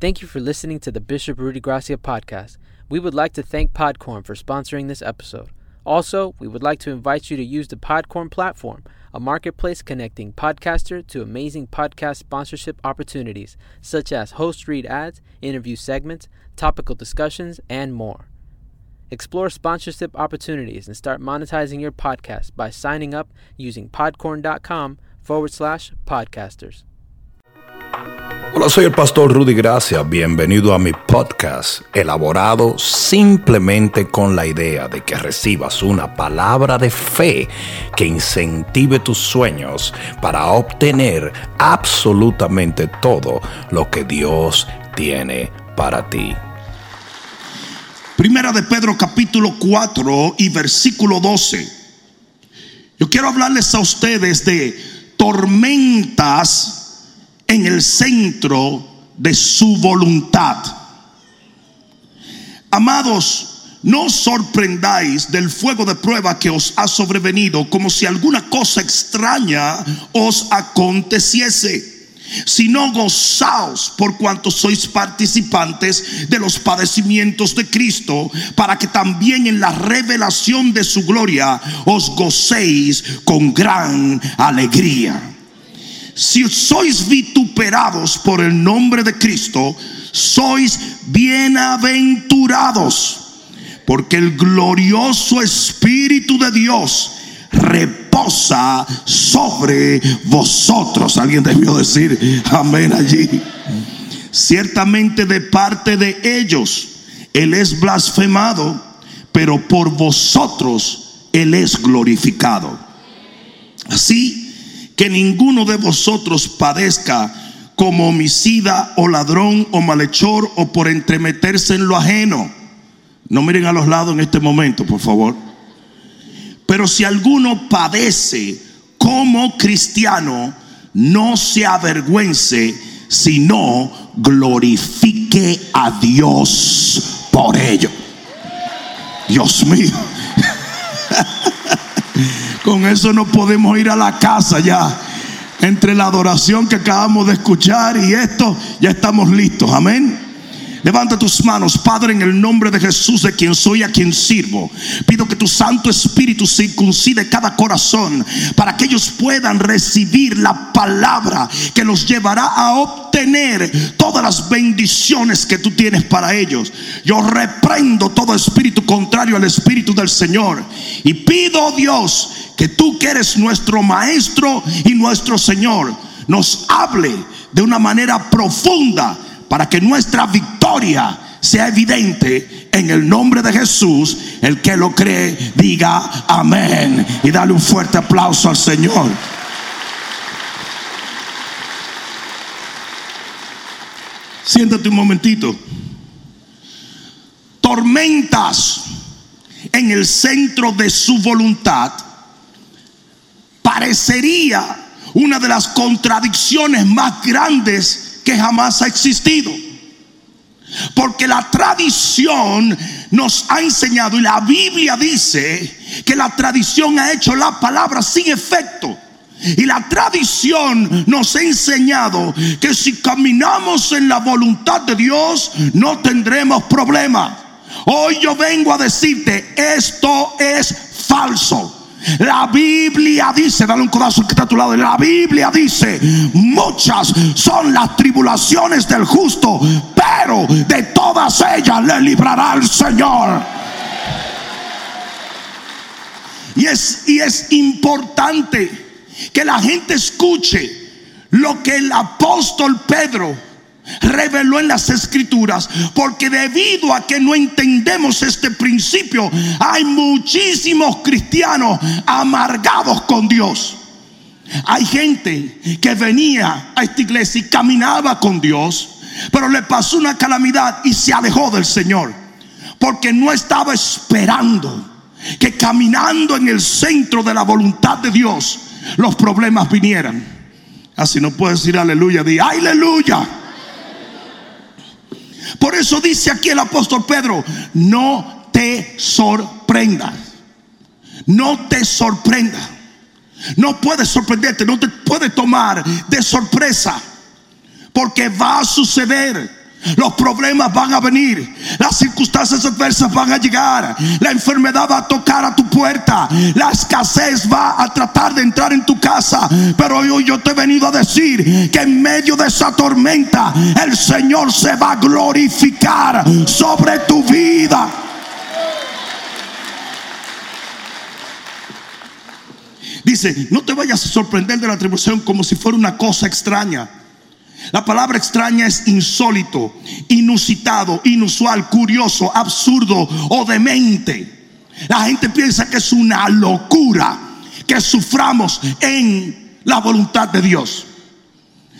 Thank you for listening to the Bishop Rudy Gracia podcast. We would like to thank Podcorn for sponsoring this episode. Also, we would like to invite you to use the Podcorn platform, a marketplace connecting podcaster to amazing podcast sponsorship opportunities, such as host read ads, interview segments, topical discussions, and more. Explore sponsorship opportunities and start monetizing your podcast by signing up using podcorn.com forward slash podcasters. Hola, soy el pastor Rudy Gracia. Bienvenido a mi podcast, elaborado simplemente con la idea de que recibas una palabra de fe que incentive tus sueños para obtener absolutamente todo lo que Dios tiene para ti. Primera de Pedro capítulo 4 y versículo 12. Yo quiero hablarles a ustedes de tormentas en el centro de su voluntad. Amados, no sorprendáis del fuego de prueba que os ha sobrevenido como si alguna cosa extraña os aconteciese sino gozaos por cuanto sois participantes de los padecimientos de Cristo, para que también en la revelación de su gloria os gocéis con gran alegría si sois vituperados por el nombre de Cristo, sois bienaventurados, porque el glorioso Espíritu de Dios reposa sobre vosotros. Alguien debió decir amén allí. Ciertamente de parte de ellos Él es blasfemado, pero por vosotros Él es glorificado. Así que ninguno de vosotros padezca como homicida o ladrón o malhechor o por entremeterse en lo ajeno. No miren a los lados en este momento, por favor. Pero si alguno padece como cristiano, no se avergüence, sino glorifique a Dios por ello. Dios mío. Con eso no podemos ir a la casa ya. Entre la adoración que acabamos de escuchar y esto, ya estamos listos. Amén. Levanta tus manos, Padre, en el nombre de Jesús, de quien soy, a quien sirvo. Pido que tu Santo Espíritu circuncide cada corazón para que ellos puedan recibir la palabra que los llevará a obtener todas las bendiciones que tú tienes para ellos. Yo reprendo todo espíritu contrario al Espíritu del Señor y pido, Dios, que tú que eres nuestro Maestro y nuestro Señor, nos hable de una manera profunda para que nuestra victoria sea evidente en el nombre de Jesús. El que lo cree, diga amén. Y dale un fuerte aplauso al Señor. Siéntate un momentito. Tormentas en el centro de su voluntad parecería una de las contradicciones más grandes que jamás ha existido. Porque la tradición nos ha enseñado y la Biblia dice que la tradición ha hecho la palabra sin efecto. Y la tradición nos ha enseñado que si caminamos en la voluntad de Dios no tendremos problema. Hoy yo vengo a decirte, esto es falso. La Biblia dice, dale un codazo que está a tu lado. La Biblia dice: Muchas son las tribulaciones del justo, pero de todas ellas le librará el Señor. Y es, y es importante que la gente escuche lo que el apóstol Pedro reveló en las escrituras. Porque debido a que no entendemos este principio, hay muchísimos cristianos amargados con Dios. Hay gente que venía a esta iglesia y caminaba con Dios, pero le pasó una calamidad y se alejó del Señor. Porque no estaba esperando que caminando en el centro de la voluntad de Dios los problemas vinieran. Así no puedes decir aleluya, di aleluya. Por eso dice aquí el apóstol Pedro, no te sorprendas. No te sorprenda. No puedes sorprenderte, no te puede tomar de sorpresa. Porque va a suceder. Los problemas van a venir, las circunstancias adversas van a llegar, la enfermedad va a tocar a tu puerta, la escasez va a tratar de entrar en tu casa. Pero hoy yo te he venido a decir que en medio de esa tormenta el Señor se va a glorificar sobre tu vida. Dice, no te vayas a sorprender de la tribulación como si fuera una cosa extraña. La palabra extraña es insólito, inusitado, inusual, curioso, absurdo o demente. La gente piensa que es una locura que suframos en la voluntad de Dios.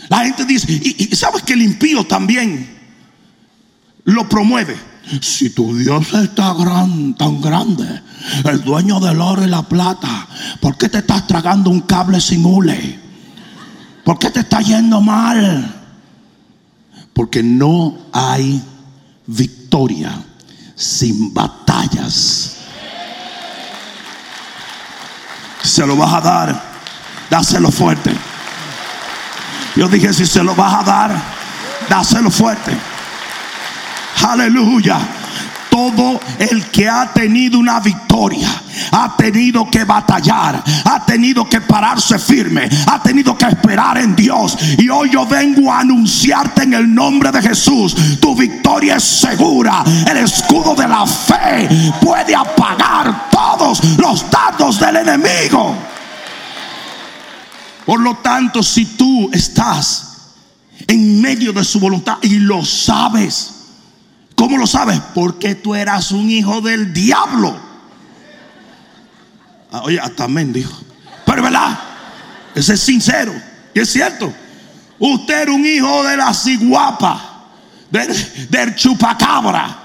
La gente dice, y, sabes que el impío también lo promueve. Si tu Dios está tan grande, el dueño del oro y la plata, ¿por qué te estás tragando un cable sin hule? ¿Por qué te está yendo mal? Porque no hay victoria sin batallas. Se lo vas a dar, dáselo fuerte. Yo dije, si se lo vas a dar, dáselo fuerte. Aleluya. Todo el que ha tenido una victoria ha tenido que batallar, ha tenido que pararse firme, ha tenido que esperar en Dios. Y hoy yo vengo a anunciarte en el nombre de Jesús, tu victoria es segura. El escudo de la fe puede apagar todos los datos del enemigo. Por lo tanto, si tú estás en medio de su voluntad y lo sabes, ¿cómo lo sabes? Porque tú eras un hijo del diablo. Ah, oye, hasta amén dijo. Pero verdad, ese es sincero. Y es cierto. Usted era un hijo de la ciguapa, del, del chupacabra.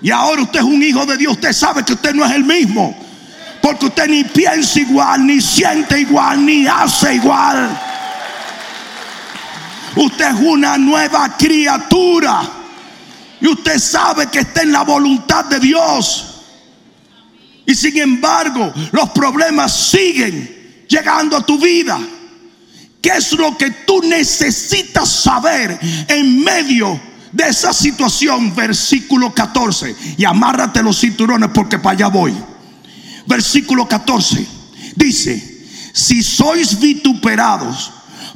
Y ahora usted es un hijo de Dios. Usted sabe que usted no es el mismo. Porque usted ni piensa igual, ni siente igual, ni hace igual. Usted es una nueva criatura. Y usted sabe que está en la voluntad de Dios. Y sin embargo, los problemas siguen llegando a tu vida. ¿Qué es lo que tú necesitas saber en medio de esa situación? Versículo 14. Y amárrate los cinturones porque para allá voy. Versículo 14. Dice, si sois vituperados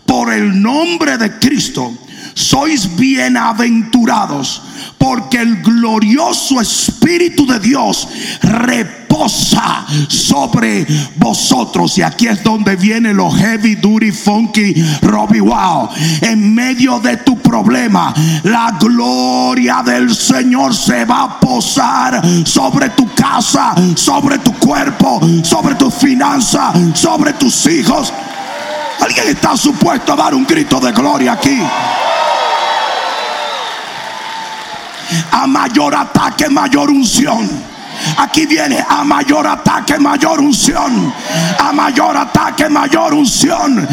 por el nombre de Cristo, sois bienaventurados porque el glorioso Espíritu de Dios reposa sobre vosotros. Y aquí es donde viene lo heavy, duty, funky, Robbie Wow. En medio de tu problema, la gloria del Señor se va a posar sobre tu casa, sobre tu cuerpo, sobre tu finanza, sobre tus hijos. Alguien está supuesto a dar un grito de gloria aquí. A mayor ataque, mayor unción. Aquí viene a mayor ataque, mayor unción. A mayor ataque, mayor unción.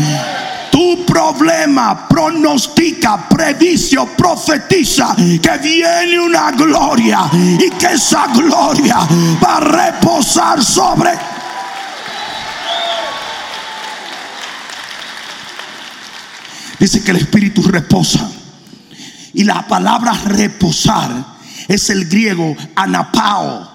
Tu problema pronostica, predice, profetiza que viene una gloria y que esa gloria va a reposar sobre. Dice que el Espíritu reposa y la palabra reposar es el griego anapao,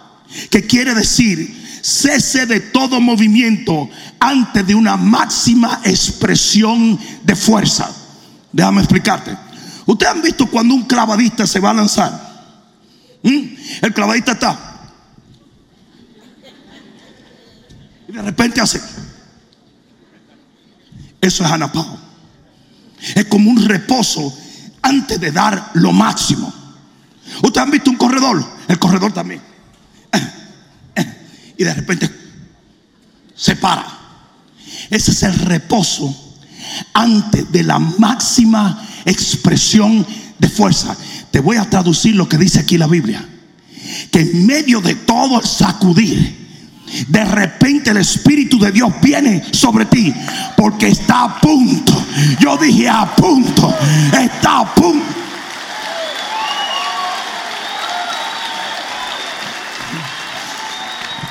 que quiere decir cese de todo movimiento antes de una máxima expresión de fuerza. Déjame explicarte. Ustedes han visto cuando un clavadista se va a lanzar. ¿Mm? El clavadista está. Y de repente hace. Eso es anapao. Es como un reposo antes de dar lo máximo. Ustedes han visto un corredor, el corredor también. Y de repente se para. Ese es el reposo antes de la máxima expresión de fuerza. Te voy a traducir lo que dice aquí la Biblia. Que en medio de todo sacudir, de repente el Espíritu de Dios viene sobre ti porque está a punto. Yo dije a punto, está a punto.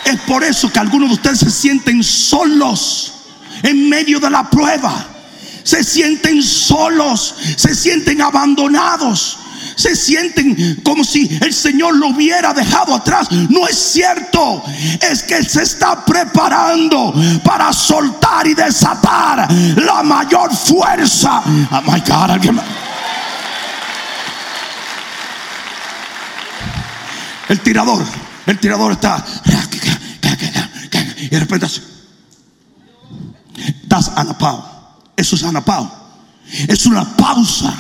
Es por eso que algunos de ustedes se sienten solos en medio de la prueba. Se sienten solos, se sienten abandonados se sienten como si el Señor lo hubiera dejado atrás. No es cierto. Es que se está preparando para soltar y desatar la mayor fuerza. Oh my God, alguien El tirador, el tirador está. Y de repente Das anapao. Eso es anapao. Es una pausa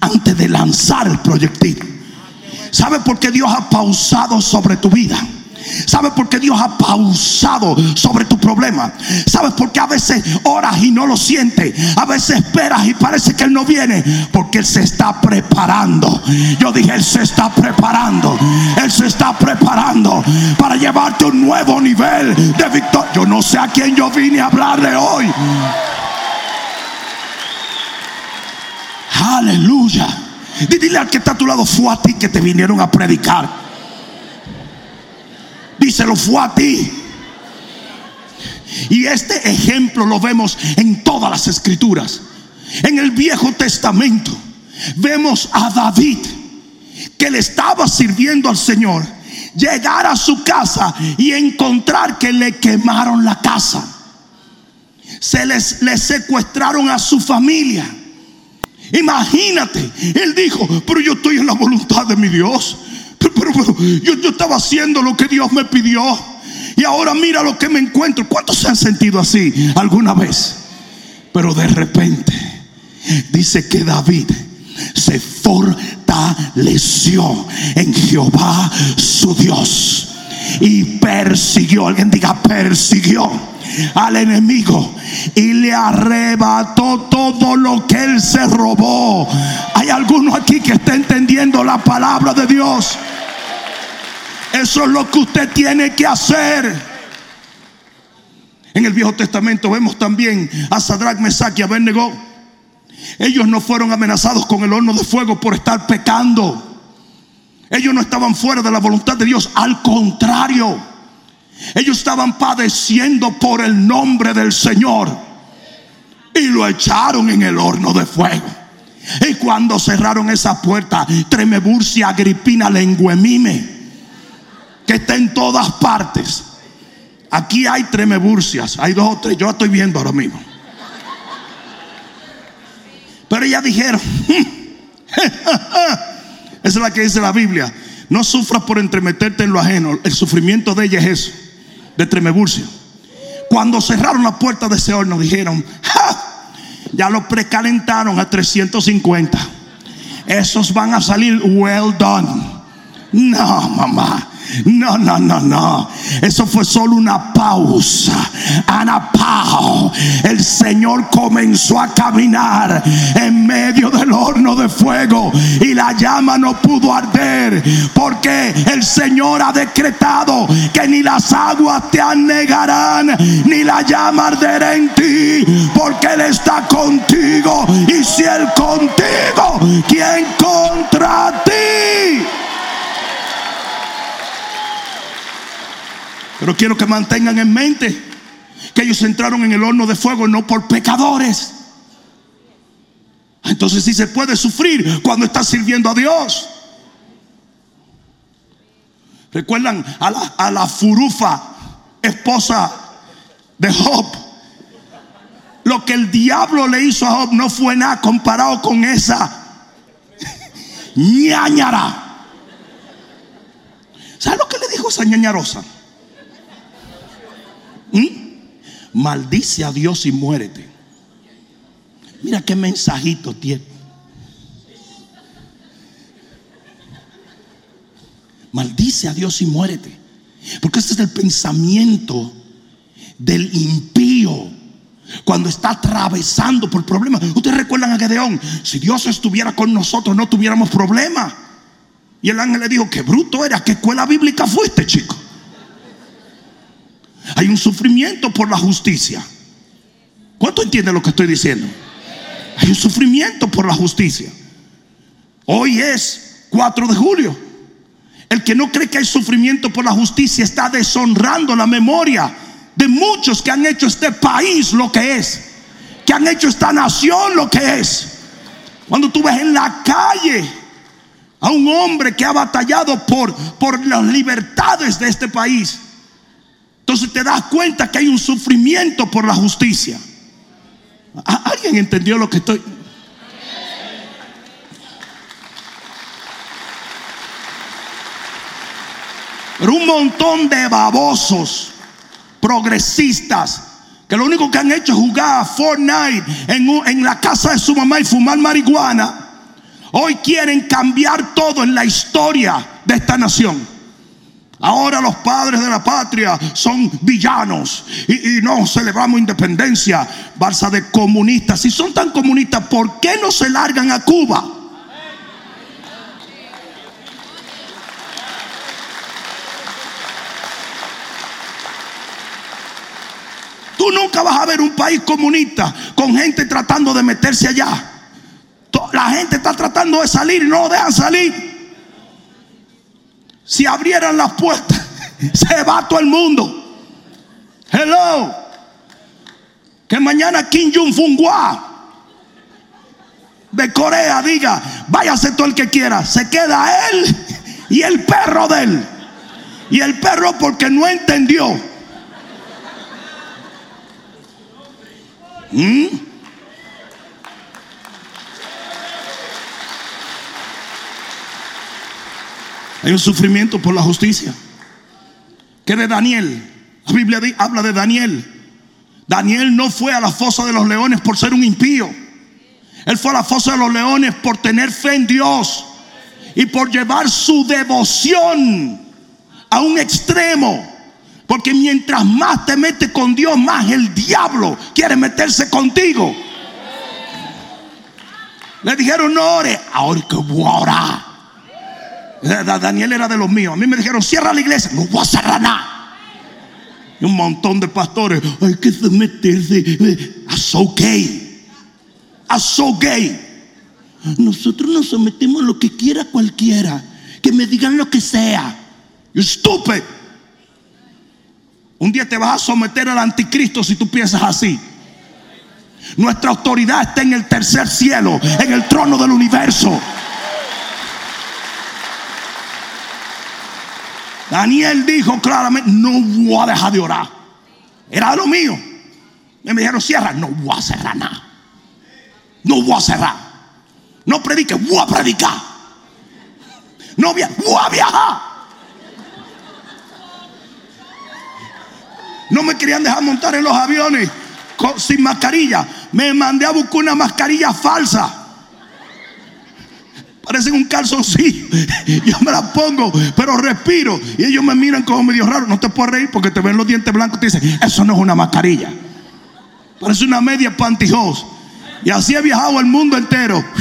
antes de lanzar el proyectil. ¿Sabe por qué Dios ha pausado sobre tu vida? ¿Sabes por qué Dios ha pausado sobre tu problema? ¿Sabes por qué a veces oras y no lo sientes? A veces esperas y parece que Él no viene. Porque Él se está preparando. Yo dije, Él se está preparando. Él se está preparando para llevarte un nuevo nivel de victoria. Yo no sé a quién yo vine a hablarle hoy. Aleluya. Dile al que está a tu lado, fue a ti que te vinieron a predicar. Díselo, fue a ti. Y este ejemplo lo vemos en todas las escrituras. En el Viejo Testamento vemos a David que le estaba sirviendo al Señor llegar a su casa y encontrar que le quemaron la casa. Se les, les secuestraron a su familia. Imagínate, él dijo, pero yo estoy en la voluntad de mi Dios pero, yo, yo estaba haciendo lo que Dios me pidió. Y ahora mira lo que me encuentro. ¿Cuántos se han sentido así alguna vez? Pero de repente dice que David se fortaleció en Jehová su Dios. Y persiguió, alguien diga, persiguió al enemigo y le arrebató todo lo que él se robó. Hay alguno aquí que está entendiendo la palabra de Dios. Eso es lo que usted tiene que hacer. En el Viejo Testamento vemos también a Sadrach, Mesach y Abednego. Ellos no fueron amenazados con el horno de fuego por estar pecando. Ellos no estaban fuera de la voluntad de Dios, al contrario. Ellos estaban padeciendo por el nombre del Señor. Y lo echaron en el horno de fuego. Y cuando cerraron esa puerta, Tremeburcia, Agripina, Lenguemime, que está en todas partes. Aquí hay tremeburcias, hay dos o tres, yo estoy viendo ahora mismo. Pero ellas dijeron, esa es la que dice la Biblia, no sufras por entremeterte en lo ajeno, el sufrimiento de ella es eso, de tremeburcia. Cuando cerraron la puerta de ese horno dijeron, ya lo precalentaron a 350. Esos van a salir well done. No, mamá. No, no, no, no. Eso fue solo una pausa. Anapao. El Señor comenzó a caminar en medio del horno de fuego y la llama no pudo arder porque el Señor ha decretado que ni las aguas te anegarán ni la llama arderá en ti porque Él está contigo y si Él contigo, ¿quién contra ti? Pero quiero que mantengan en mente que ellos entraron en el horno de fuego no por pecadores. Entonces sí se puede sufrir cuando estás sirviendo a Dios. ¿Recuerdan a la, a la furufa, esposa de Job? Lo que el diablo le hizo a Job no fue nada comparado con esa ñañara. ¿Sabes lo que le dijo esa ñañarosa? Maldice a Dios y muérete. Mira qué mensajito tiene. Maldice a Dios y muérete. Porque este es el pensamiento del impío cuando está atravesando por problemas. Ustedes recuerdan a Gedeón, si Dios estuviera con nosotros no tuviéramos problemas. Y el ángel le dijo, qué bruto era, qué escuela bíblica fuiste, chico. Hay un sufrimiento por la justicia. ¿Cuánto entiende lo que estoy diciendo? Hay un sufrimiento por la justicia. Hoy es 4 de julio. El que no cree que hay sufrimiento por la justicia está deshonrando la memoria de muchos que han hecho este país lo que es, que han hecho esta nación lo que es. Cuando tú ves en la calle a un hombre que ha batallado por, por las libertades de este país. Entonces te das cuenta que hay un sufrimiento por la justicia. ¿Alguien entendió lo que estoy? Pero un montón de babosos, progresistas, que lo único que han hecho es jugar a Fortnite en, en la casa de su mamá y fumar marihuana, hoy quieren cambiar todo en la historia de esta nación. Ahora los padres de la patria son villanos y, no celebramos independencia. Balsa de comunistas. Si son tan comunistas, ¿por qué no se largan a Cuba? Tú nunca vas a ver un país comunista con gente tratando de meterse allá. La gente está tratando de salir y no lo dejan salir. Si abrieran las puertas, se va todo el mundo. Hello. Que mañana Kim Jong-un de Corea diga, váyase todo el que quiera. Se queda él y el perro de él. Y el perro porque no entendió. ¿Mm? Hay un sufrimiento por la justicia. ¿Qué de Daniel? La Biblia habla de Daniel. Daniel no fue a la fosa de los leones por ser un impío. Él fue a la fosa de los leones por tener fe en Dios y por llevar su devoción a un extremo. Porque mientras más te metes con Dios, más el diablo quiere meterse contigo. Le dijeron, no ore, ahora que voy a orar. Daniel era de los míos. A mí me dijeron, cierra la iglesia. No voy a cerrar nada. Y un montón de pastores, hay que meterse. A so gay. A so gay. Nosotros nos sometemos a lo que quiera cualquiera. Que me digan lo que sea. You stupid. Un día te vas a someter al anticristo si tú piensas así. Nuestra autoridad está en el tercer cielo, en el trono del universo. Daniel dijo claramente, no voy a dejar de orar. Era lo mío. Y me dijeron, cierra. No voy a cerrar nada. No voy a cerrar. No predique, voy a predicar. No voy a, voy a viajar. No me querían dejar montar en los aviones sin mascarilla. Me mandé a buscar una mascarilla falsa. Parecen un calzoncillo. Yo me la pongo, pero respiro. Y ellos me miran como medio raro. No te puedes reír porque te ven los dientes blancos. Te dicen, eso no es una mascarilla. Parece una media pantyhose. Y así he viajado el mundo entero.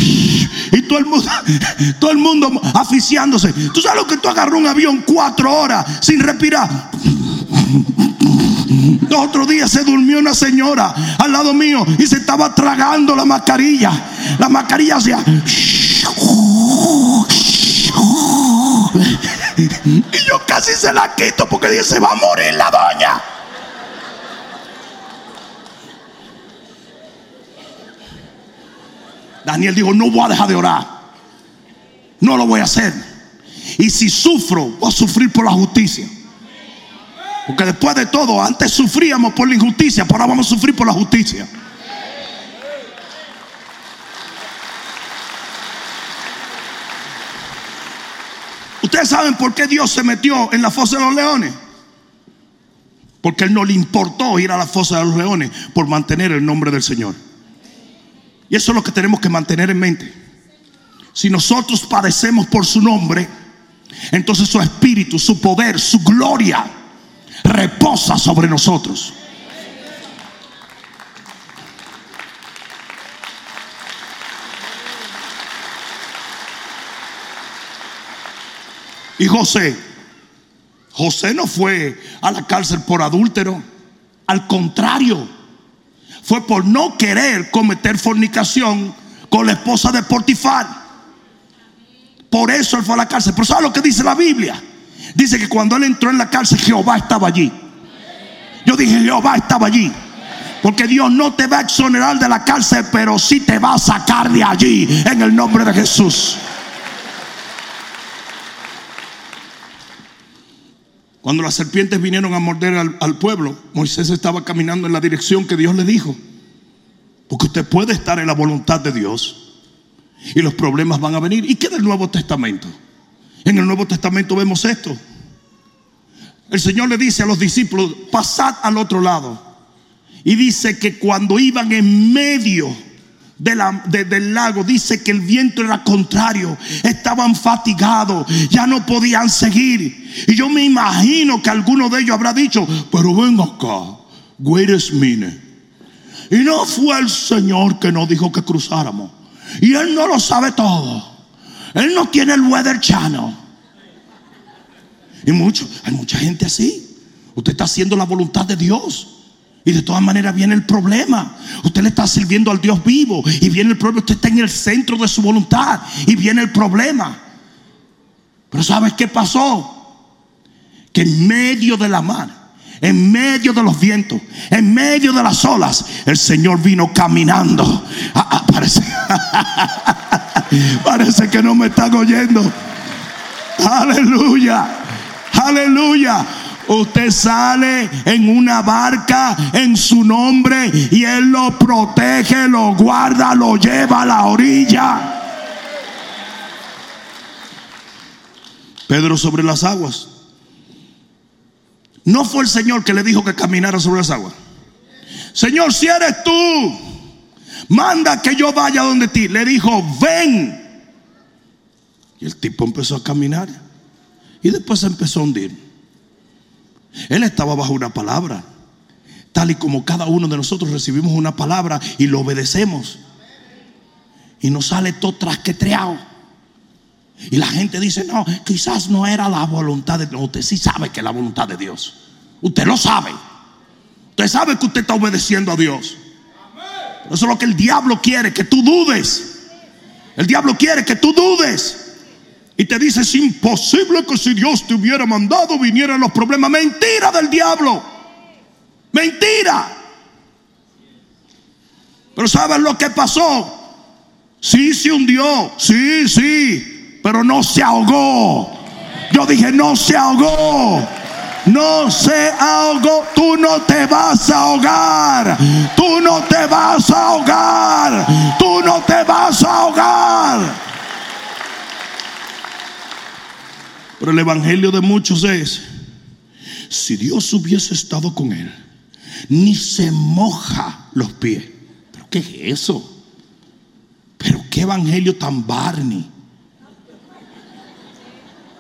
Y todo el mundo, todo el mundo aficiándose. Tú sabes lo que tú agarras un avión cuatro horas sin respirar. Otro día se durmió una señora al lado mío y se estaba tragando la mascarilla. La mascarilla hacía. Y yo casi se la quito porque dije, se va a morir la doña. Daniel dijo, no voy a dejar de orar. No lo voy a hacer. Y si sufro, voy a sufrir por la justicia. Porque después de todo, antes sufríamos por la injusticia, pero ahora vamos a sufrir por la justicia. Ustedes saben por qué Dios se metió en la fosa de los leones. Porque Él no le importó ir a la fosa de los leones por mantener el nombre del Señor. Y eso es lo que tenemos que mantener en mente. Si nosotros padecemos por su nombre, entonces su espíritu, su poder, su gloria reposa sobre nosotros. Y José, José no fue a la cárcel por adúltero, al contrario, fue por no querer cometer fornicación con la esposa de Portifar. Por eso él fue a la cárcel. Pero ¿sabe lo que dice la Biblia? Dice que cuando él entró en la cárcel, Jehová estaba allí. Yo dije, Jehová estaba allí. Porque Dios no te va a exonerar de la cárcel, pero sí te va a sacar de allí en el nombre de Jesús. Cuando las serpientes vinieron a morder al, al pueblo, Moisés estaba caminando en la dirección que Dios le dijo. Porque usted puede estar en la voluntad de Dios y los problemas van a venir. ¿Y qué del Nuevo Testamento? En el Nuevo Testamento vemos esto. El Señor le dice a los discípulos, pasad al otro lado. Y dice que cuando iban en medio del lago, dice que el viento era contrario, estaban fatigados, ya no podían seguir. Y yo me imagino que alguno de ellos habrá dicho, pero ven acá, wait. Y no fue el Señor que nos dijo que cruzáramos. Y Él no lo sabe todo. Él no tiene el weather channel. Y mucho, hay mucha gente así. Usted está haciendo la voluntad de Dios. Y de todas maneras viene el problema. Usted le está sirviendo al Dios vivo. Y viene el problema. Usted está en el centro de su voluntad. Y viene el problema. Pero ¿sabes qué pasó? Que en medio de la mar, en medio de los vientos, en medio de las olas, el Señor vino caminando. Ah, ah, parece, que no me están oyendo. Aleluya. Aleluya. Usted sale en una barca en su nombre y Él lo protege, lo guarda, lo lleva a la orilla. Pedro sobre las aguas. No fue el Señor que le dijo que caminara sobre las aguas. Señor, si eres tú, manda que yo vaya donde ti. Le dijo, ven. Y el tipo empezó a caminar. Y después se empezó a hundir. Él estaba bajo una palabra. Tal y como cada uno de nosotros recibimos una palabra y lo obedecemos. Y nos sale todo trasquetreado. Y la gente dice, no, quizás no era la voluntad de Dios. Usted sí sabe que es la voluntad de Dios. Usted lo sabe. Usted sabe que usted está obedeciendo a Dios. Eso es lo que el diablo quiere, que tú dudes. El diablo quiere que tú dudes. Y te dice, es imposible que si Dios te hubiera mandado vinieran los problemas. Mentira del diablo. Mentira. Pero ¿sabes lo que pasó? Sí, se hundió. Sí, sí. Pero no se ahogó. Yo dije, no se ahogó. No se ahogó. Tú no te vas a ahogar. Tú no te vas a ahogar. Tú no te vas a ahogar. Pero el evangelio de muchos es, si Dios hubiese estado con él, ni se moja los pies. ¿Pero qué es eso? Pero qué evangelio tan Barney.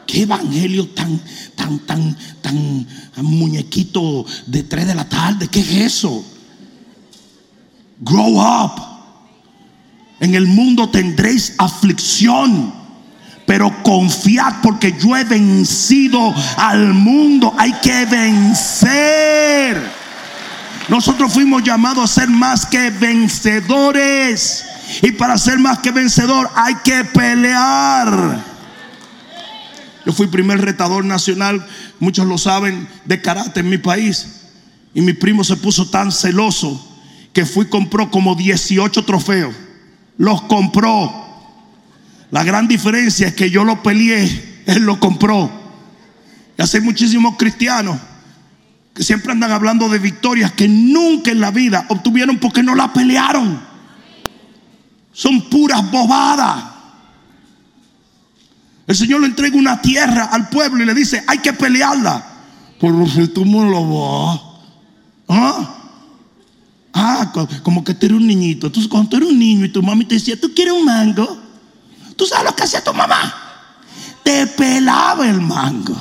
Qué evangelio tan, tan, tan, tan muñequito de 3 de la tarde. ¿Qué es eso? Grow up. En el mundo tendréis aflicción. Pero confiad porque yo he vencido al mundo. Hay que vencer. Nosotros fuimos llamados a ser más que vencedores. Y para ser más que vencedor hay que pelear. Yo fui primer retador nacional, muchos lo saben, de karate en mi país. Y mi primo se puso tan celoso que fui compró como 18 trofeos. Los compró. La gran diferencia es que yo lo peleé, él lo compró. Y así hay muchísimos cristianos que siempre andan hablando de victorias que nunca en la vida obtuvieron porque no la pelearon. Son puras bobadas. El Señor le entrega una tierra al pueblo y le dice, hay que pelearla. Pero si tú no lo vas. ¿Ah? Ah, co- como que tú eres un niñito. Entonces, cuando tú eres un niño y tu mami te decía, ¿tú quieres un mango? ¿Tú sabes lo que hacía tu mamá? Te pelaba el mango.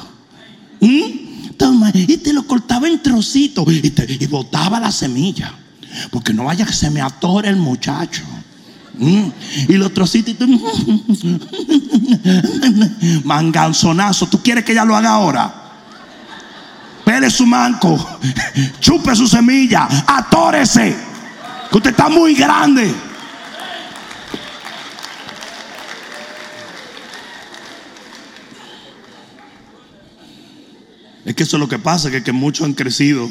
¿Mm? Toma, y te lo cortaba en trocitos y, y botaba la semilla. Porque no vaya que se me atore el muchacho. Y los trocitos. Manganzonazo. ¿Tú quieres que ella lo haga ahora? Pele su manco. Chupe su semilla. Atórese. Que usted está muy grande. Es que eso es lo que pasa, que, que muchos han crecido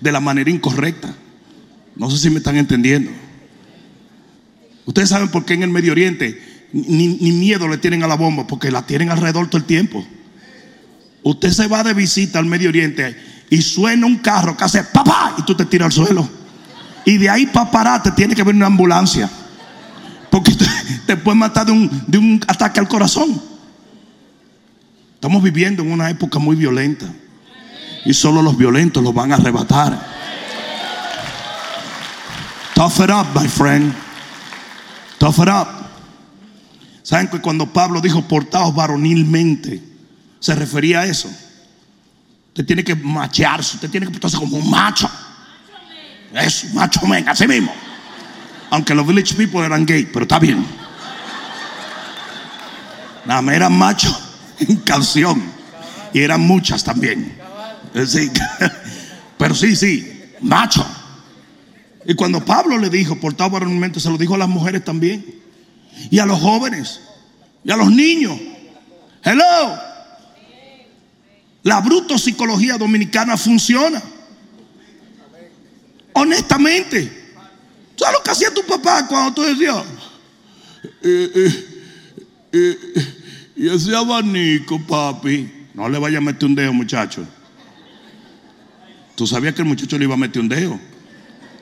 de la manera incorrecta. No sé si me están entendiendo. Ustedes saben por qué en el Medio Oriente ni, miedo le tienen a la bomba, porque la tienen alrededor todo el tiempo. Usted se va de visita al Medio Oriente y suena un carro que hace papá y tú te tiras al suelo. Y de ahí para parar te tiene que venir una ambulancia. Porque te, te puede matar de un, de un ataque al corazón. Estamos viviendo en una época muy violenta. Y solo los violentos los van a arrebatar. Tough it up, my friend. Tough it up. ¿Saben que cuando Pablo dijo portaos varonilmente, se refería a eso? Usted tiene que machearse, usted tiene que portarse como un macho. Eso, macho men, así mismo. Aunque los village people eran gay, pero está bien. Nada más eran machos en canción. Y eran muchas también. Sí. Pero sí, sí, macho. Y cuando Pablo le dijo, portado varonilmente, se lo dijo a las mujeres también. Y a los jóvenes. Y a los niños. Hello. La bruto psicología dominicana funciona. Honestamente. ¿Sabes lo que hacía tu papá cuando tú decías? Eh, eh, eh, y ese abanico, papi. No le vaya a meter un dedo, muchacho. Tú sabías que el muchacho le iba a meter un dedo.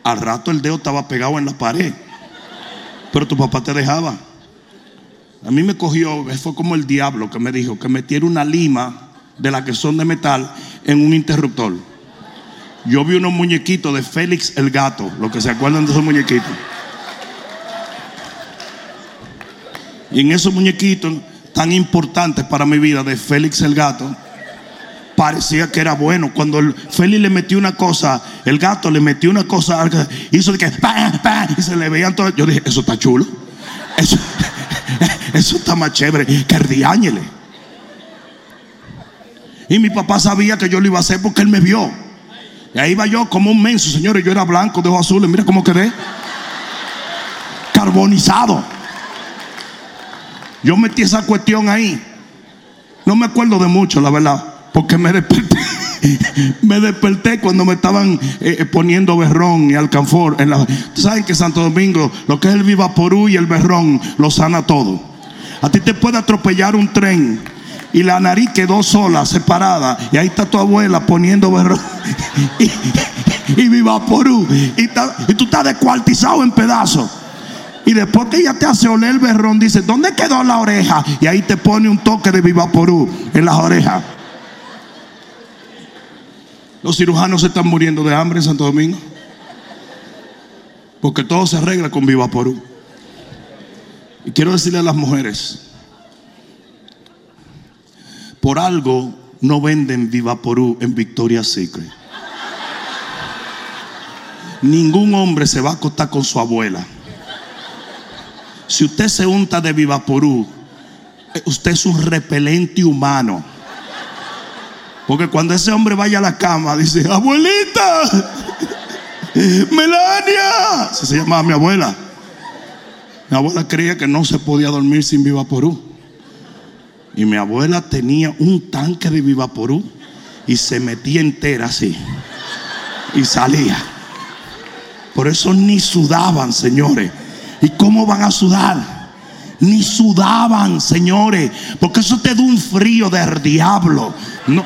Al rato el dedo estaba pegado en la pared. Pero tu papá te dejaba. A mí me cogió, fue como el diablo que me dijo que metiera una lima de la que son de metal en un interruptor. Yo vi unos muñequitos de Félix el gato, los que se acuerdan de esos muñequitos. Y en esos muñequitos tan importantes para mi vida de Félix el gato, parecía que era bueno. Cuando el Félix le metió una cosa, el gato le metió una cosa, hizo de que ¡pam, pam! y se le veían todos. Yo dije, eso está chulo. Eso, está más chévere que el diáñele. Y mi papá sabía que yo lo iba a hacer porque él me vio. Y ahí iba yo como un menso, señores. Yo era blanco, de ojos azules. Mira cómo quedé. Carbonizado. Yo metí esa cuestión ahí. No me acuerdo de mucho, la verdad. Porque me desperté. me desperté cuando me estaban eh, poniendo berrón y alcanfor. En la, ¿Saben que Santo Domingo, lo que es el vivaporú y el berrón, lo sana todo? A ti te puede atropellar un tren y la nariz quedó sola, separada. Y ahí está tu abuela poniendo berrón y, y vivaporú. Y, y tú estás descuartizado en pedazos. Y después que ella te hace oler el berrón, dice, ¿dónde quedó la oreja? Y ahí te pone un toque de vivaporú en las orejas. Los cirujanos se están muriendo de hambre en Santo Domingo. Porque todo se arregla con vivaporú. Y quiero decirle a las mujeres, por algo no venden vivaporú en Victoria's Secret. Ningún hombre se va a acostar con su abuela. Si usted se unta de vivaporú, usted es un repelente humano. Porque cuando ese hombre vaya a la cama, dice, abuelita, Melania. Se, llamaba mi abuela. Mi abuela creía que no se podía dormir sin vivaporú. Y mi abuela tenía un tanque de vivaporú y se metía entera así. Y salía. Por eso ni sudaban, señores. ¿Y cómo van a sudar? Ni sudaban, señores. Porque eso te da un frío del diablo. No,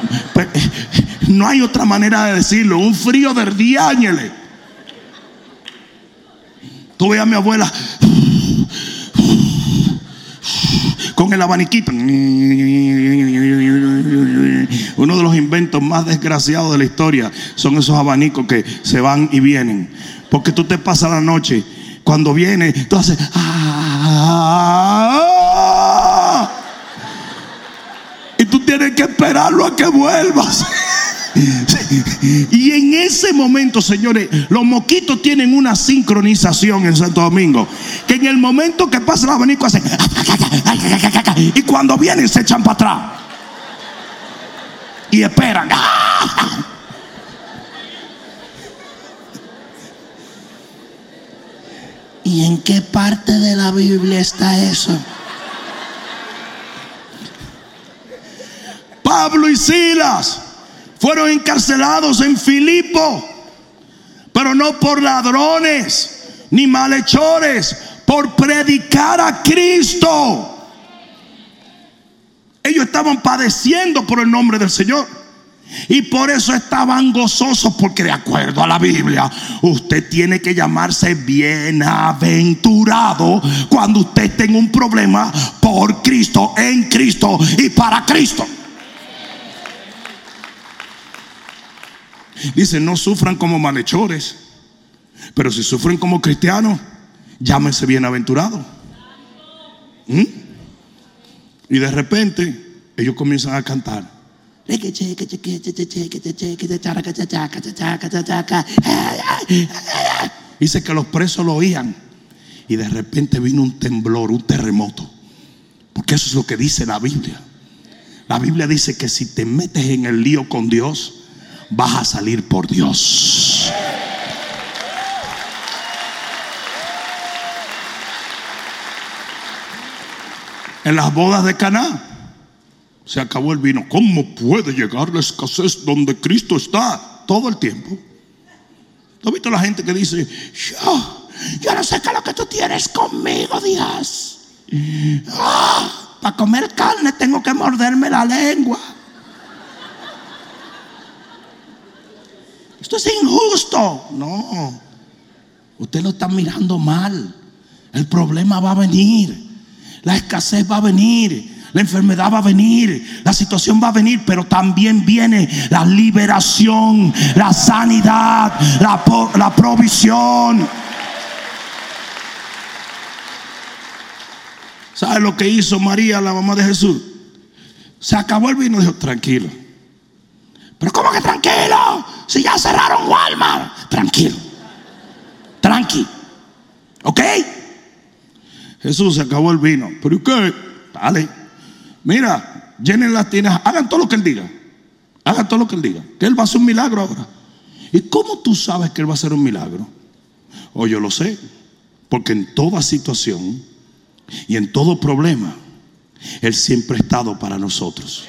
no hay otra manera de decirlo. Un frío del diablo. Tú ves a mi abuela con el abaniquito. Uno de los inventos más desgraciados de la historia son esos abanicos que se van y vienen. Porque tú te pasas la noche cuando viene, tú haces. ¡Ah! Y tú tienes que esperarlo a que vuelvas. Y en ese momento, señores, los moquitos tienen una sincronización en Santo Domingo. Que en el momento que pasa el abanico hacen. Y cuando vienen se echan para atrás. Y esperan. ¿Y en qué parte de la Biblia está eso? Pablo y Silas fueron encarcelados en Filipo, pero no por ladrones ni malhechores, por predicar a Cristo. Ellos estaban padeciendo por el nombre del Señor. Y por eso estaban gozosos, porque de acuerdo a la Biblia, usted tiene que llamarse bienaventurado cuando usted tenga un problema por Cristo, en Cristo y para Cristo. Dice, no sufran como malhechores, pero si sufren como cristianos, llámense bienaventurados. ¿Mm? Y de repente ellos comienzan a cantar. Dice que los presos lo oían. Y de repente vino un temblor, un terremoto. Porque eso es lo que dice la Biblia. La Biblia dice que si te metes en el lío con Dios, vas a salir por Dios. En las bodas de Caná se acabó el vino. ¿Cómo puede llegar la escasez donde Cristo está todo el tiempo? ¿Tú has visto la gente que dice, yo, yo no sé qué es lo que tú tienes conmigo, Dios? Ah, para comer carne tengo que morderme la lengua. Esto es injusto. No, usted lo está mirando mal. El problema va a venir. La escasez va a venir. La enfermedad va a venir, la situación va a venir, pero también viene la liberación, la sanidad, la, provisión. ¿Sabe lo que hizo María, la mamá de Jesús? Se acabó el vino, dijo, tranquilo. Pero ¿cómo que tranquilo? Si ya cerraron Walmart. Tranquilo. Tranqui. ¿Ok? Jesús se acabó el vino. ¿Pero qué? Dale. Mira, llenen las tinas. Hagan todo lo que Él diga. Hagan todo lo que Él diga. Que Él va a hacer un milagro ahora. ¿Y cómo tú sabes que Él va a hacer un milagro? O oh, yo lo sé. Porque en toda situación y en todo problema, Él siempre ha estado para nosotros.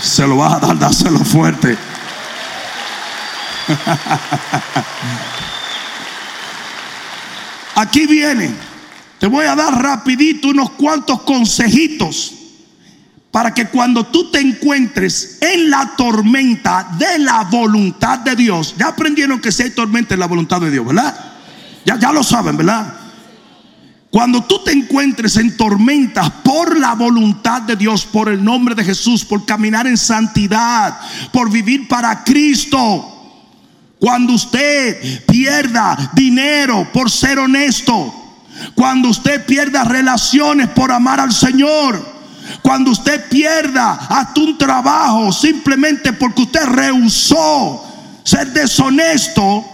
Se lo vas a dar, dáselo fuerte. Aquí viene. Te voy a dar rapidito unos cuantos consejitos para que cuando tú te encuentres en la tormenta de la voluntad de Dios, ya aprendieron que si hay tormenta en la voluntad de Dios, ¿verdad? Ya, ya lo saben, ¿verdad? Cuando tú te encuentres en tormentas por la voluntad de Dios, por el nombre de Jesús, por caminar en santidad, por vivir para Cristo, cuando usted pierda dinero por ser honesto. Cuando usted pierda relaciones por amar al Señor. Cuando usted pierda hasta un trabajo simplemente porque usted rehusó ser deshonesto.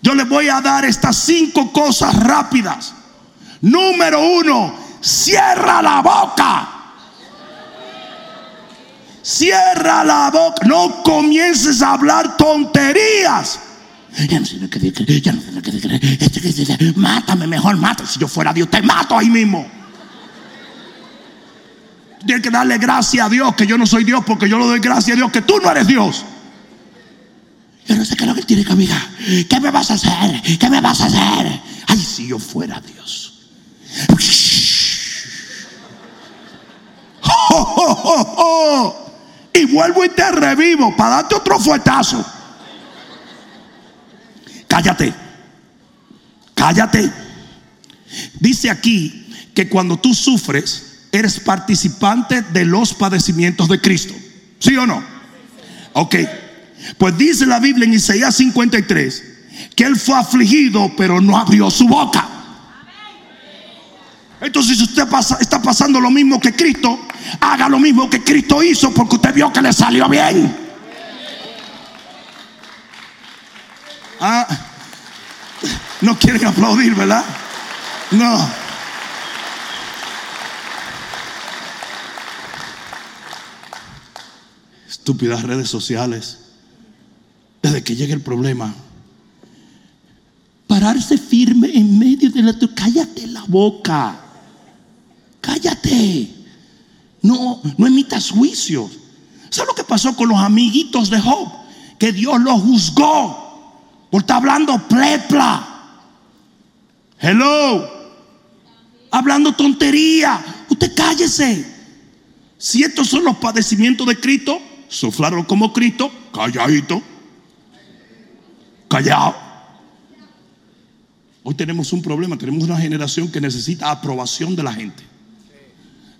Yo le voy a dar estas cinco cosas rápidas. Número uno, cierra la boca. Cierra la boca. No comiences a hablar tonterías. Ya no sé lo que decir, ya no sé lo que decir. Mátame mejor, mata. Si yo fuera Dios, te mato ahí mismo. Tienes que darle gracias a Dios que yo no soy Dios porque yo le doy gracias a Dios que tú no eres Dios. Yo no sé qué es lo que tiene que amiga. ¿Qué me vas a hacer? ¿Qué me vas a hacer? Ay, si yo fuera Dios. ¡Oh, oh, oh, oh! Y vuelvo y te revivo para darte otro fuetazo. Cállate, cállate. Dice aquí que cuando tú sufres, eres participante de los padecimientos de Cristo. ¿Sí o no? Ok. Pues dice la Biblia en Isaías 53 que él fue afligido, pero no abrió su boca. Entonces, si usted está pasando lo mismo que Cristo, haga lo mismo que Cristo hizo porque usted vio que le salió bien. Ah, no quieren aplaudir, ¿verdad? No. Estúpidas redes sociales. Desde que llegue el problema. Pararse firme en medio de la... Cállate la boca. No, no emitas juicios. ¿Sabes lo que pasó con los amiguitos de Job? Que Dios los juzgó por estar hablando plepla. Hello. hablando tontería. Usted cállese. Si estos son los padecimientos de Cristo, suflaron como Cristo, calladito. Callado. Hoy tenemos un problema, tenemos una generación que necesita aprobación de la gente.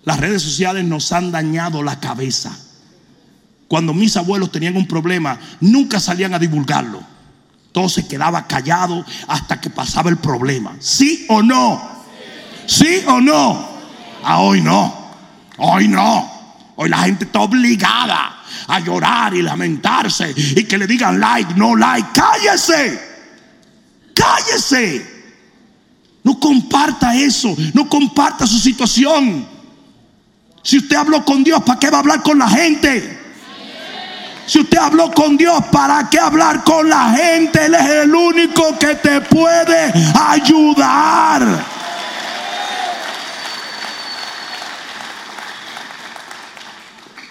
Las redes sociales nos han dañado la cabeza. Cuando mis abuelos tenían un problema, nunca salían a divulgarlo. Todo se quedaba callado hasta que pasaba el problema. ¿Sí o no? ¿Sí o no? Ah, hoy no. Hoy no. Hoy la gente está obligada a llorar y lamentarse y que le digan like, no like. Cállese. Cállese. No comparta eso. No comparta su situación. Si usted habló con Dios, ¿para qué va a hablar con la gente? Si usted habló con Dios, ¿para qué hablar con la gente? Él es el único que te puede ayudar.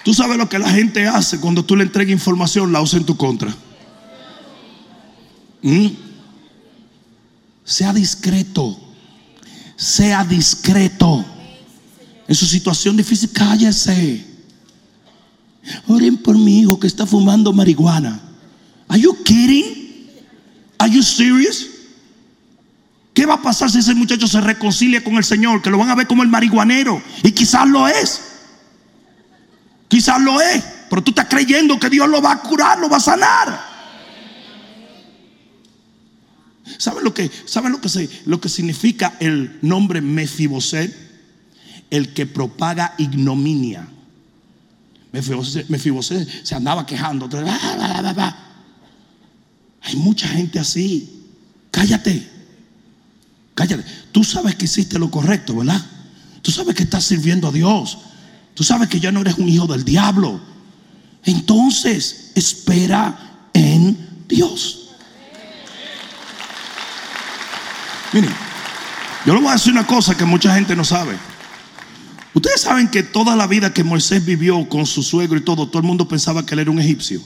Tú sabes lo que la gente hace cuando tú le entregas información, la usa en tu contra. ¿Mm? Sea discreto. Sea discreto. En su situación difícil, cállese. Oren por mi hijo que está fumando marihuana. Are you kidding? Are you serious? ¿Qué va a pasar si ese muchacho se reconcilia con el Señor? Que lo van a ver como el marihuanero. Y quizás lo es. Quizás lo es. Pero tú estás creyendo que Dios lo va a curar, lo va a sanar. ¿Saben lo que, ¿saben lo que, se, lo que significa el nombre Mefiboset? El que propaga ignominia. Se andaba quejando. Hay mucha gente así. Cállate. Cállate. Tú sabes que hiciste lo correcto, ¿verdad? Tú sabes que estás sirviendo a Dios. Tú sabes que ya no eres un hijo del diablo. Entonces, espera en Dios. Miren, yo le voy a decir una cosa que mucha gente no sabe. Ustedes saben que toda la vida que Moisés vivió con su suegro y todo, todo el mundo pensaba que él era un egipcio.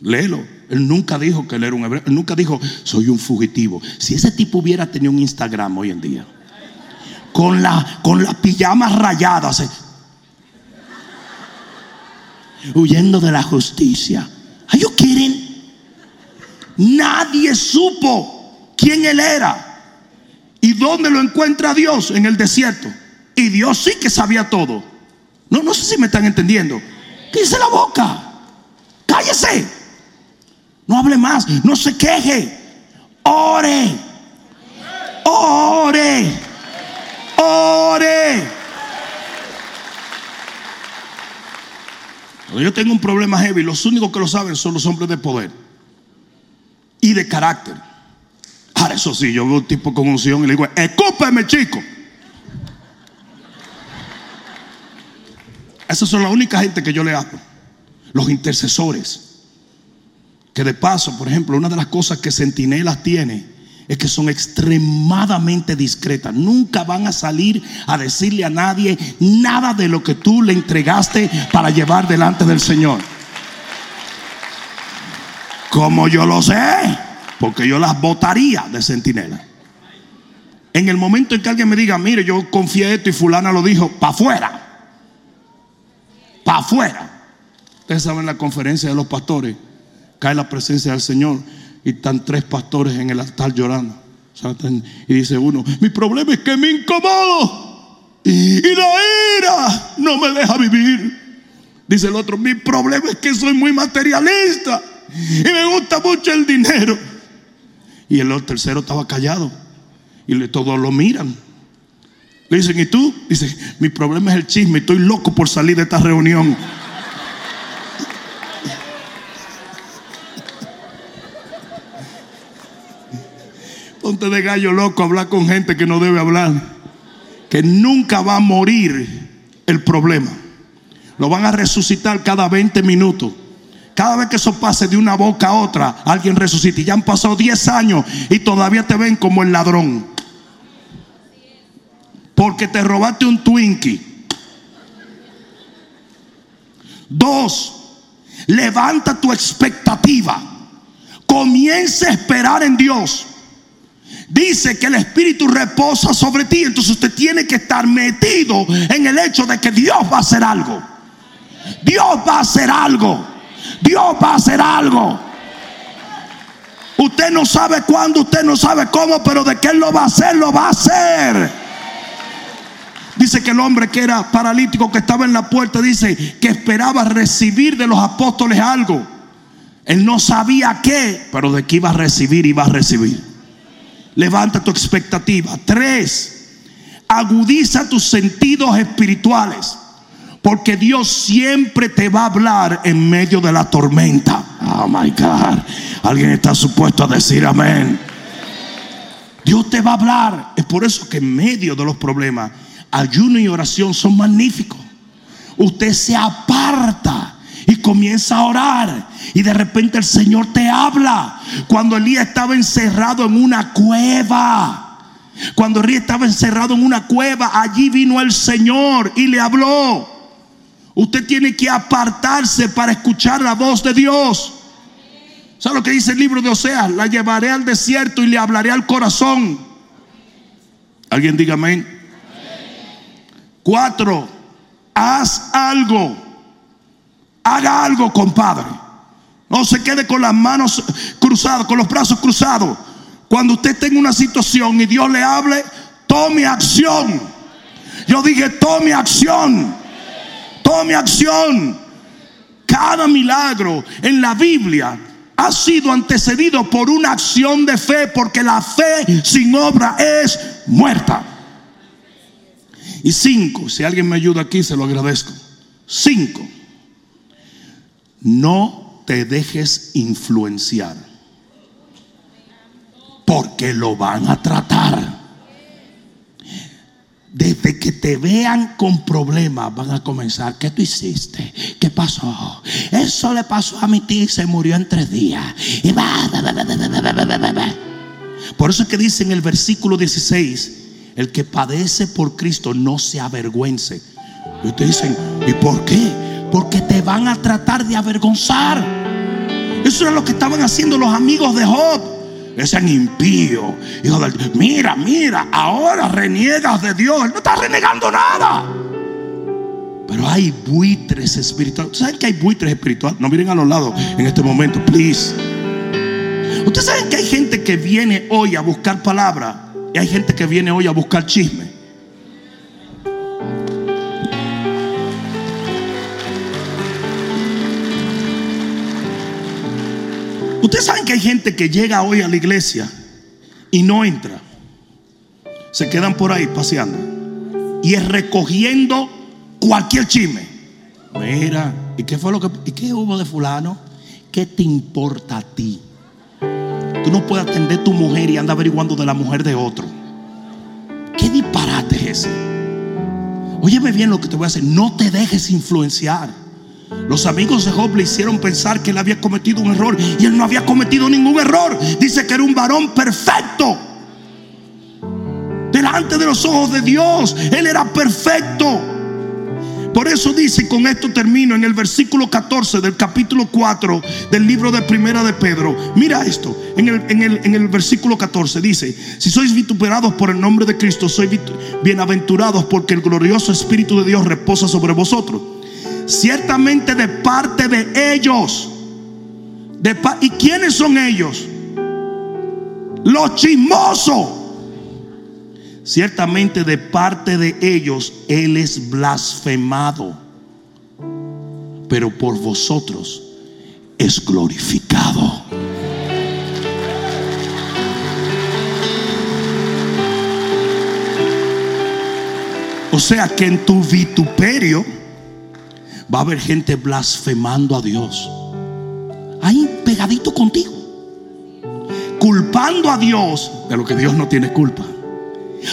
Léelo. Él nunca dijo que él era un hebreo. Él nunca dijo, soy un fugitivo. Si ese tipo hubiera tenido un Instagram hoy en día, con la, con las pijamas rayadas, eh, huyendo de la justicia. ¿Are you kidding? Nadie supo quién él era y dónde lo encuentra Dios en el desierto. Y Dios sí que sabía todo. No, no sé si me están entendiendo. Dice la boca. Cállese. No hable más. No se queje. Ore. Ore. Ore. Cuando yo tengo un problema heavy, los únicos que lo saben son los hombres de poder y de carácter. Ahora, eso sí, yo veo un tipo con unción y le digo, escúpeme, chico. Esas son la única gente que yo le hablo. Los intercesores. Que de paso, por ejemplo, una de las cosas que Centinelas tiene es que son extremadamente discretas. Nunca van a salir a decirle a nadie nada de lo que tú le entregaste para llevar delante del Señor. Como yo lo sé, porque yo las votaría de centinela. En el momento en que alguien me diga, mire, yo confié esto y fulana lo dijo, para afuera para afuera. Ustedes saben la conferencia de los pastores, cae la presencia del Señor y están tres pastores en el altar llorando. Y dice uno, mi problema es que me incomodo y la ira no me deja vivir. Dice el otro, mi problema es que soy muy materialista y me gusta mucho el dinero. Y el tercero estaba callado y todos lo miran. Le dicen, ¿y tú? Dice, mi problema es el chisme, estoy loco por salir de esta reunión. Ponte de gallo loco a hablar con gente que no debe hablar. Que nunca va a morir el problema. Lo van a resucitar cada 20 minutos. Cada vez que eso pase de una boca a otra, alguien resucita. Y ya han pasado 10 años y todavía te ven como el ladrón porque te robaste un Twinkie. Dos, levanta tu expectativa. Comienza a esperar en Dios. dice que el Espíritu reposa sobre ti. Entonces usted tiene que estar metido en el hecho de que Dios va a hacer algo. Dios va a hacer algo. Dios va a hacer algo. Usted no sabe cuándo, usted no sabe cómo, pero de que Él lo va a hacer, lo va a hacer. Dice que el hombre que era paralítico, que estaba en la puerta, dice que esperaba recibir de los apóstoles algo. Él no sabía qué, pero de qué iba a recibir, iba a recibir. Levanta tu expectativa. Tres, agudiza tus sentidos espirituales. Porque Dios siempre te va a hablar en medio de la tormenta. Oh my God. Alguien está supuesto a decir amén. Dios te va a hablar. Es por eso que en medio de los problemas, ayuno y oración son magníficos. Usted se aparta y comienza a orar. Y de repente el Señor te habla. Cuando Elías estaba encerrado en una cueva. Cuando Elías estaba encerrado en una cueva, allí vino el Señor y le habló. Usted tiene que apartarse para escuchar la voz de Dios. ¿Sabe lo que dice el libro de Oseas? La llevaré al desierto y le hablaré al corazón. ¿Alguien diga amén? Cuatro, haz algo. Haga algo, compadre. No se quede con las manos cruzadas, con los brazos cruzados. Cuando usted tenga una situación y Dios le hable, tome acción. Yo dije, tome acción. Tome acción. Cada milagro en la Biblia ha sido antecedido por una acción de fe, porque la fe sin obra es muerta. Y cinco, si alguien me ayuda aquí, se lo agradezco. Cinco, no te dejes influenciar. Porque lo van a tratar. Desde que te vean con problemas van a comenzar. ¿Qué tú hiciste? ¿Qué pasó? Eso le pasó a mi tía y se murió en tres días. Y va, Por eso es que dice en el versículo 16, el que padece por Cristo no se avergüence. Y ustedes dicen, ¿y por qué? Porque te van a tratar de avergonzar. Eso era lo que estaban haciendo los amigos de Job. Decían impío, mira, mira, ahora reniegas de Dios. Él no está renegando nada. Pero hay buitres espirituales. ¿Saben que hay buitres espirituales? No miren a los lados en este momento, please. Ustedes saben que hay gente que viene hoy a buscar palabra y hay gente que viene hoy a buscar chisme. Ustedes saben que hay gente que llega hoy a la iglesia y no entra. Se quedan por ahí paseando y es recogiendo cualquier chisme. Mira, ¿y qué fue lo que y qué hubo de fulano? ¿Qué te importa a ti? No puedes atender tu mujer y andar averiguando de la mujer de otro. ¿Qué disparate es ese? Óyeme bien lo que te voy a hacer. No te dejes influenciar. Los amigos de Job le hicieron pensar que él había cometido un error y él no había cometido ningún error. Dice que era un varón perfecto. Delante de los ojos de Dios, él era perfecto. Por eso dice, y con esto termino, en el versículo 14 del capítulo 4 del libro de Primera de Pedro. Mira esto, en el, en el, en el versículo 14 dice, si sois vituperados por el nombre de Cristo, sois bienaventurados porque el glorioso Espíritu de Dios reposa sobre vosotros. Ciertamente de parte de ellos. De pa- ¿Y quiénes son ellos? Los chismosos. Ciertamente de parte de ellos Él es blasfemado, pero por vosotros es glorificado. O sea que en tu vituperio va a haber gente blasfemando a Dios. Ahí pegadito contigo. Culpando a Dios de lo que Dios no tiene culpa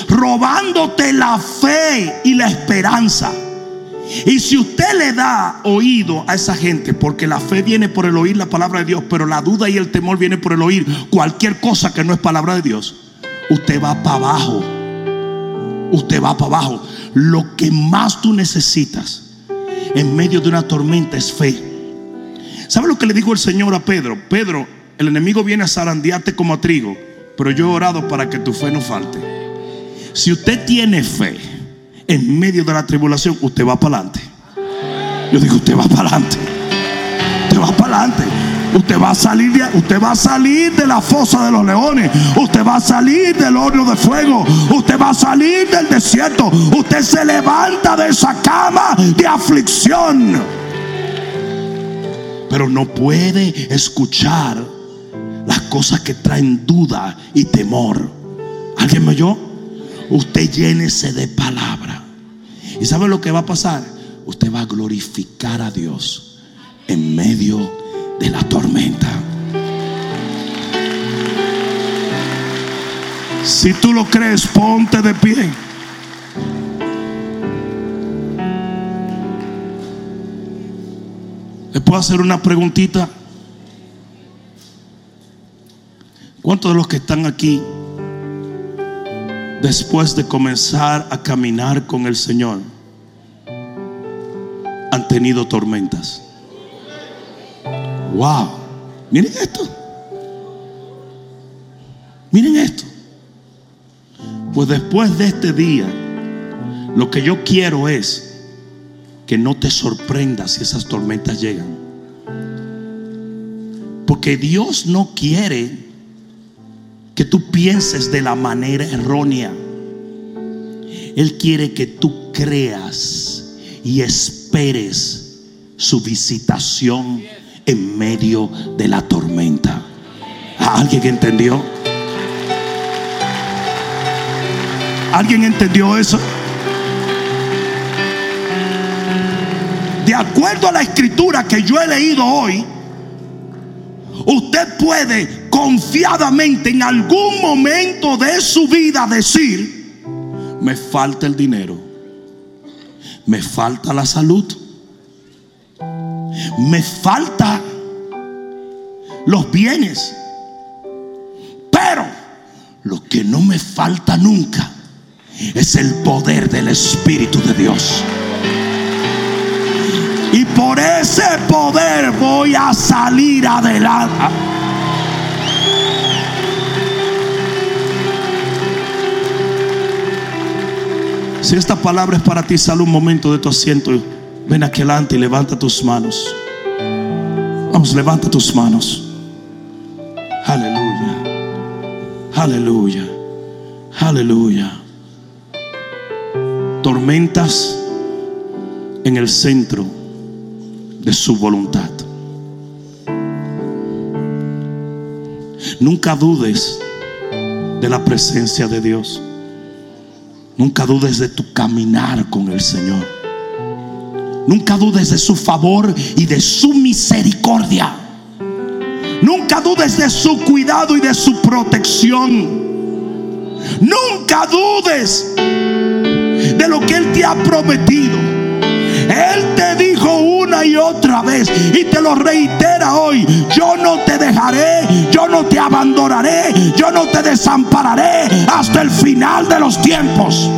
robándote la fe y la esperanza. Y si usted le da oído a esa gente, porque la fe viene por el oír la palabra de Dios, pero la duda y el temor viene por el oír cualquier cosa que no es palabra de Dios, usted va para abajo. Usted va para abajo. Lo que más tú necesitas en medio de una tormenta es fe. ¿Sabe lo que le dijo el Señor a Pedro? Pedro, el enemigo viene a zarandearte como a trigo, Pero yo he orado para que tu fe no falte. Si usted tiene fe en medio de la tribulación, usted va para adelante. Yo digo, usted va para adelante. Usted va para adelante. Usted va a salir de, usted va a salir de la fosa de los leones. Usted va a salir del horno de fuego. Usted va a salir del desierto. Usted se levanta de esa cama de aflicción. Pero no puede escuchar las cosas que traen duda y temor. ¿Alguien me oyó? Usted llénese de palabra. ¿Y sabe lo que va a pasar? Usted va a glorificar a Dios en medio de la tormenta. Si tú lo crees, ponte de pie. ¿Le puedo hacer una preguntita? ¿Cuántos de los que están aquí, después de comenzar a caminar con el Señor, han tenido tormentas? Wow, miren esto. Miren esto. Pues después de este día, lo que yo quiero es que no te sorprendas si esas tormentas llegan. Porque Dios no quiere que tú pienses de la manera errónea. Él quiere que tú creas y esperes su visitación en medio de la tormenta. ¿Alguien entendió? ¿Alguien entendió eso? De acuerdo a la escritura que yo he leído hoy, usted puede confiadamente en algún momento de su vida decir, me falta el dinero, me falta la salud, me falta los bienes, pero lo que no me falta nunca es el poder del Espíritu de Dios. Y por ese poder voy a salir adelante. Si esta palabra es para ti, sal un momento de tu asiento. Ven aquí adelante y levanta tus manos. Vamos, levanta tus manos. Aleluya. Aleluya. Aleluya. Tormentas en el centro de su voluntad. Nunca dudes de la presencia de Dios. Nunca dudes de tu caminar con el Señor. Nunca dudes de su favor y de su misericordia. Nunca dudes de su cuidado y de su protección. Nunca dudes de lo que Él te ha prometido. Él te dijo una y otra vez y te lo reitera hoy. Yo no te dejaré, yo no te abandonaré, yo no te desampararé hasta el final de los tiempos.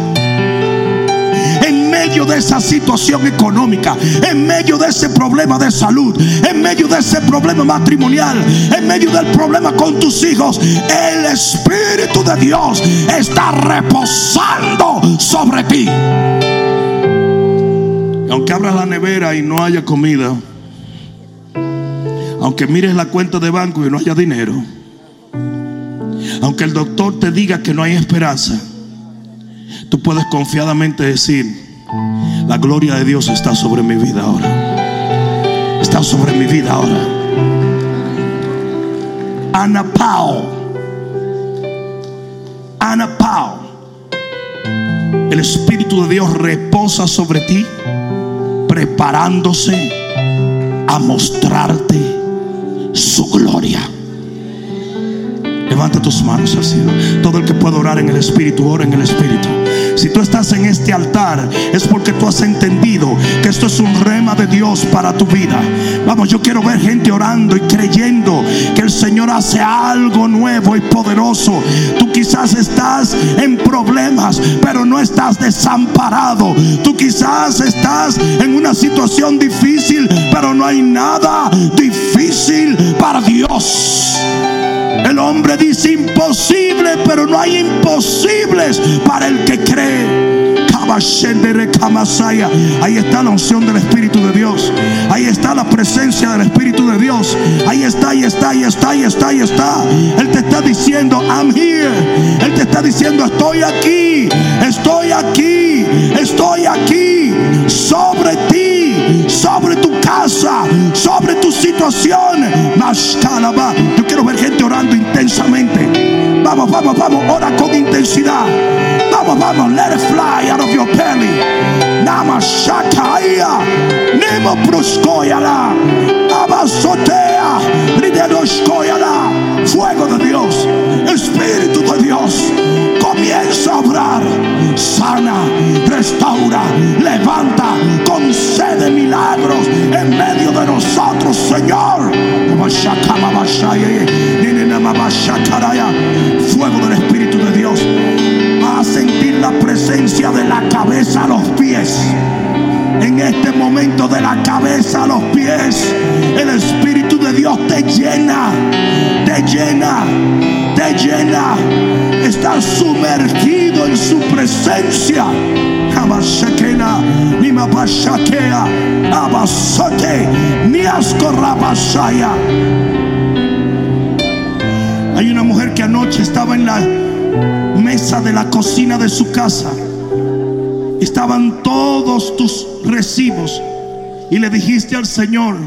En medio de esa situación económica, en medio de ese problema de salud, en medio de ese problema matrimonial, en medio del problema con tus hijos, el Espíritu de Dios está reposando sobre ti. Aunque abras la nevera y no haya comida, aunque mires la cuenta de banco y no haya dinero, aunque el doctor te diga que no hay esperanza, tú puedes confiadamente decir, la gloria de Dios está sobre mi vida ahora. Está sobre mi vida ahora. Ana Pao. Ana Pao. El Espíritu de Dios reposa sobre ti, preparándose a mostrarte su gloria. Levanta tus manos al cielo. Todo el que pueda orar en el Espíritu, ora en el Espíritu. Si tú estás en este altar, es porque tú has entendido que esto es un rema de Dios para tu vida. Vamos, yo quiero ver gente orando y creyendo que el Señor hace algo nuevo y poderoso. Tú quizás estás en problemas, pero no estás desamparado. Tú quizás estás en una situación difícil, pero no hay nada difícil para Dios. Hombre dice imposible, pero no hay imposibles para el que cree. Ahí está la unción del Espíritu de Dios. Ahí está la presencia del Espíritu de Dios. Ahí está, ahí está, ahí está, ahí está, ahí está. Él te está diciendo, I'm here. Él te está diciendo, estoy aquí, estoy aquí, estoy aquí. Sobre ti, sobre tu casa, sobre tu situación. Yo quiero ver gente orando intensamente. Vamos, vamos, vamos, ora con intensidad. Vamos, vamos, let it fly out of your belly. Namashakaya, Nemo Proskoyala, Abasotea, Rideroskoyala. Fuego de Dios, Espíritu de Dios. Restaura, levanta, concede milagros en medio de nosotros, Señor. Fuego del Espíritu de Dios. Va a sentir la presencia de la cabeza a los pies. En este momento de la cabeza a los pies, el Espíritu de Dios te llena, te llena, te llena. Estás sumergido en su presencia. Hay una mujer que anoche estaba en la mesa de la cocina de su casa. Estaban todos tus recibos. Y le dijiste al Señor,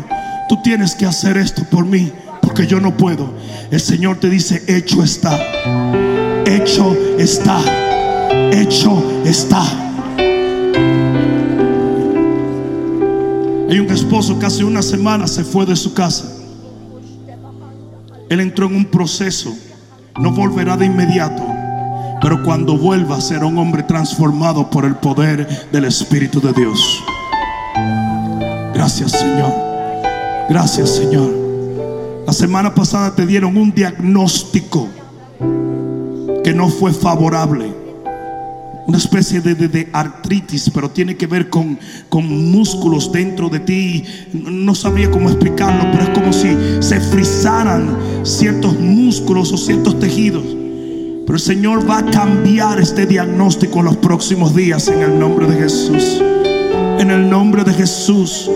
tú tienes que hacer esto por mí, porque yo no puedo. El Señor te dice, hecho está. Hecho está. Hecho está. Hay un esposo que hace una semana se fue de su casa. Él entró en un proceso. No volverá de inmediato. Pero cuando vuelva será un hombre transformado por el poder del Espíritu de Dios. Gracias Señor. Gracias Señor. La semana pasada te dieron un diagnóstico que no fue favorable. Una especie de, de- de artritis, pero tiene que ver con, con músculos dentro de ti. No sabía cómo explicarlo, pero es como si se frizaran ciertos músculos o ciertos tejidos. Pero el Señor va a cambiar este diagnóstico en los próximos días en el nombre de Jesús. En el nombre de Jesús.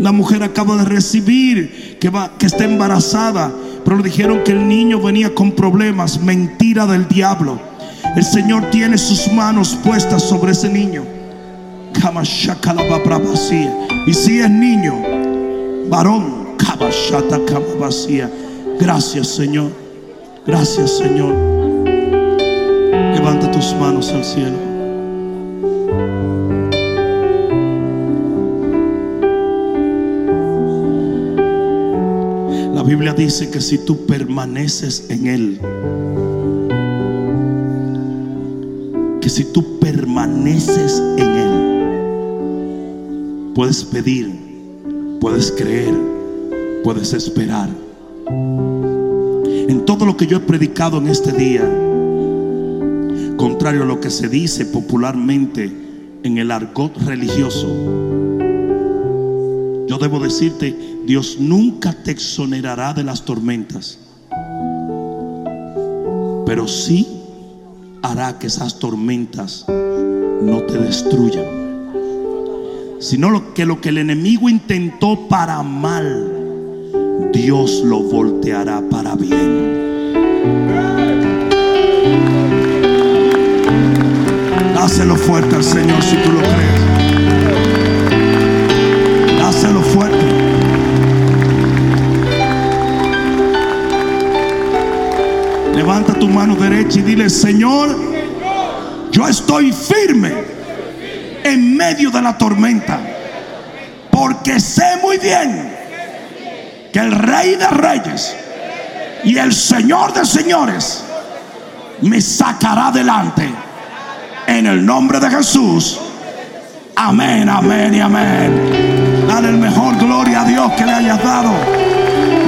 La mujer acaba de recibir que, va, que está embarazada, pero le dijeron que el niño venía con problemas. Mentira del diablo. El Señor tiene sus manos puestas sobre ese niño. Y si es niño, varón. Gracias, Señor. Gracias, Señor. Levanta tus manos al cielo. La Biblia dice que si tú permaneces en Él, que si tú permaneces en Él, puedes pedir, puedes creer, puedes esperar. En todo lo que yo he predicado en este día, contrario a lo que se dice popularmente en el argot religioso, yo debo decirte, Dios nunca te exonerará de las tormentas, pero sí hará que esas tormentas no te destruyan, sino que lo que el enemigo intentó para mal, Dios lo volteará para bien. Dáselo fuerte al Señor si tú lo crees. Dáselo fuerte. Levanta tu mano derecha y dile, Señor, yo estoy firme en medio de la tormenta. Porque sé muy bien que el Rey de Reyes y el Señor de Señores me sacará adelante. En el nombre de Jesús. Amén, amén y amén. Dale el mejor gloria a Dios que le hayas dado.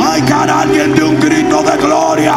Ay, cara, alguien de un grito de gloria.